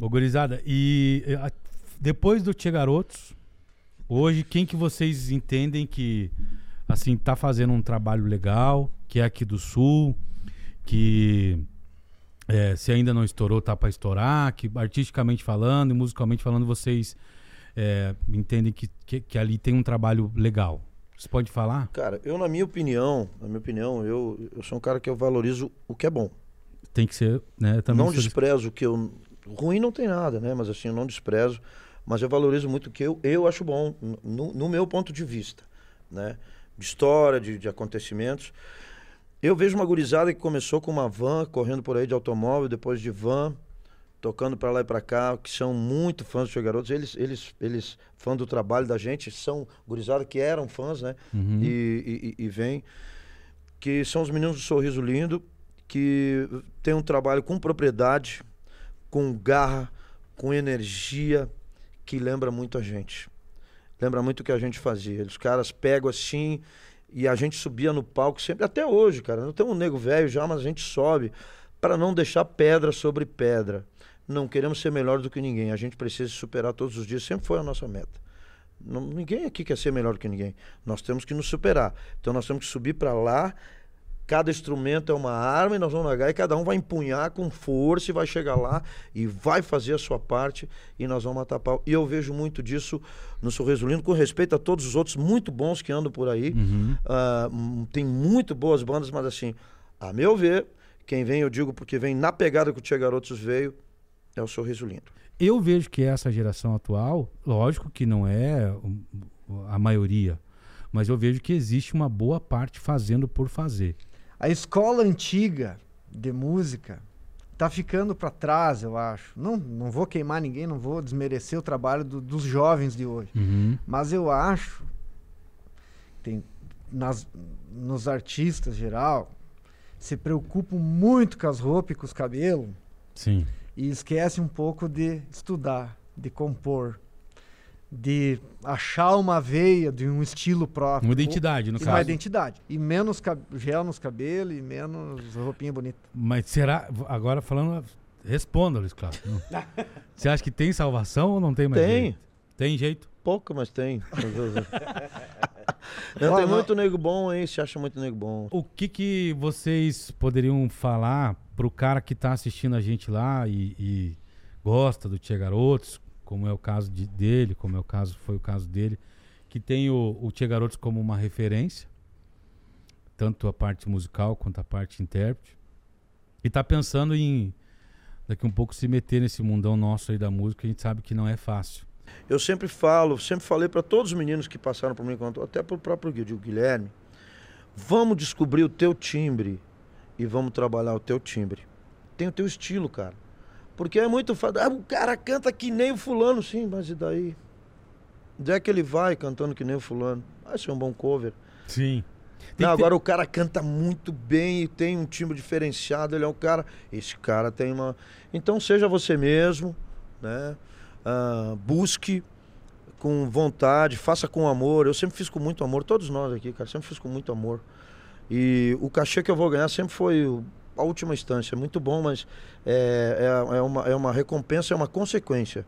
Ô, gurizada, e a- depois do Tia Garotos, hoje, quem que vocês entendem que, assim, tá fazendo um trabalho legal, que é aqui do Sul, que eh, se ainda não estourou, tá pra estourar, que artisticamente falando e musicalmente falando, vocês eh, entendem que, que, que ali tem um trabalho legal. Você pode falar? Cara, eu, na minha opinião, na minha opinião, eu, eu sou um cara que eu valorizo o que é bom. Tem que ser, né? Também não desprezo o que eu. Ruim não tem nada, né? Mas assim, eu não desprezo. Mas eu valorizo muito o que eu, eu acho bom, no, no meu ponto de vista, né? De história, de, de acontecimentos. Eu vejo uma gurizada que começou com uma van, correndo por aí de automóvel, depois de van, tocando para lá e para cá, que são muito fãs do Tio Garotos. Eles, eles, eles, fã do trabalho da gente, são gurizada que eram fãs, né? Uhum. e, e, e vem, que são os meninos do Sorriso Lindo, que tem um trabalho com propriedade, com garra, com energia, que lembra muito a gente. Lembra muito o que a gente fazia. Os caras pegam assim e a gente subia no palco sempre, até hoje, cara. Não tem um nego velho já, mas a gente sobe para não deixar pedra sobre pedra. Não queremos ser melhor do que ninguém. A gente precisa superar todos os dias. Sempre foi a nossa meta. Não- ninguém aqui quer ser melhor do que ninguém. Nós temos que nos superar. Então nós temos que subir para lá. Cada instrumento é uma arma e nós vamos largar e cada um vai empunhar com força e vai chegar lá e vai fazer a sua parte e nós vamos matar pau. E eu vejo muito disso no Sorriso Lindo, com respeito a todos os outros muito bons que andam por aí. Uhum. Hum, tem muito boas bandas, mas assim, a meu ver, quem vem, eu digo porque vem na pegada que o Tia Garotos veio, é o Sorriso Lindo. Eu vejo que essa geração atual, lógico que não é um, a maioria, mas eu vejo que existe uma boa parte fazendo por fazer. A escola antiga de música tá ficando para trás, eu acho. Não, não vou queimar ninguém, não vou desmerecer o trabalho do- dos jovens de hoje. Uhum. Mas eu acho tem nas, nos artistas geral se preocupam muito com as roupas e com os cabelos Sim. e esquece um pouco de estudar, de compor, de achar uma veia de um estilo próprio. Uma identidade, no E uma caso. identidade. E menos gel nos cabelos e menos roupinha bonita. Mas será. Agora falando. Responda, Luiz Cláudio. Você acha que tem salvação ou não tem mais Tem. jeito? Tem jeito? Pouco, mas tem. Não, tem muito nego bom, hein? Se acha muito nego bom. O que, que vocês poderiam falar pro cara que tá assistindo a gente lá e, e gosta do Tia Garotos, como é o caso de- dele, como é o caso, foi o caso dele, que tem o, o Tia Garotos como uma referência, tanto a parte musical quanto a parte intérprete, e tá pensando em daqui um pouco se meter nesse mundão nosso aí da música, a gente sabe que não é fácil. Eu sempre falo, sempre falei para todos os meninos que passaram por mim, até próprio Gui- eu digo, Guilherme, vamos descobrir o teu timbre e vamos trabalhar o teu timbre. Tem o teu estilo, cara. Porque é muito fácil. Ah, o cara canta que nem o fulano, sim, mas e daí? Onde é que ele vai cantando que nem o fulano? Vai ser um bom cover. Sim. Não, agora o cara canta muito bem e tem um timbre diferenciado, ele é um cara. Esse cara tem uma. Então seja você mesmo, né? Ah, busque com vontade, faça com amor. Eu sempre fiz com muito amor, todos nós aqui, cara, sempre fiz com muito amor. E o cachê que eu vou ganhar sempre foi o- a última instância. É muito bom, mas é, é, é uma, é uma recompensa, é uma consequência.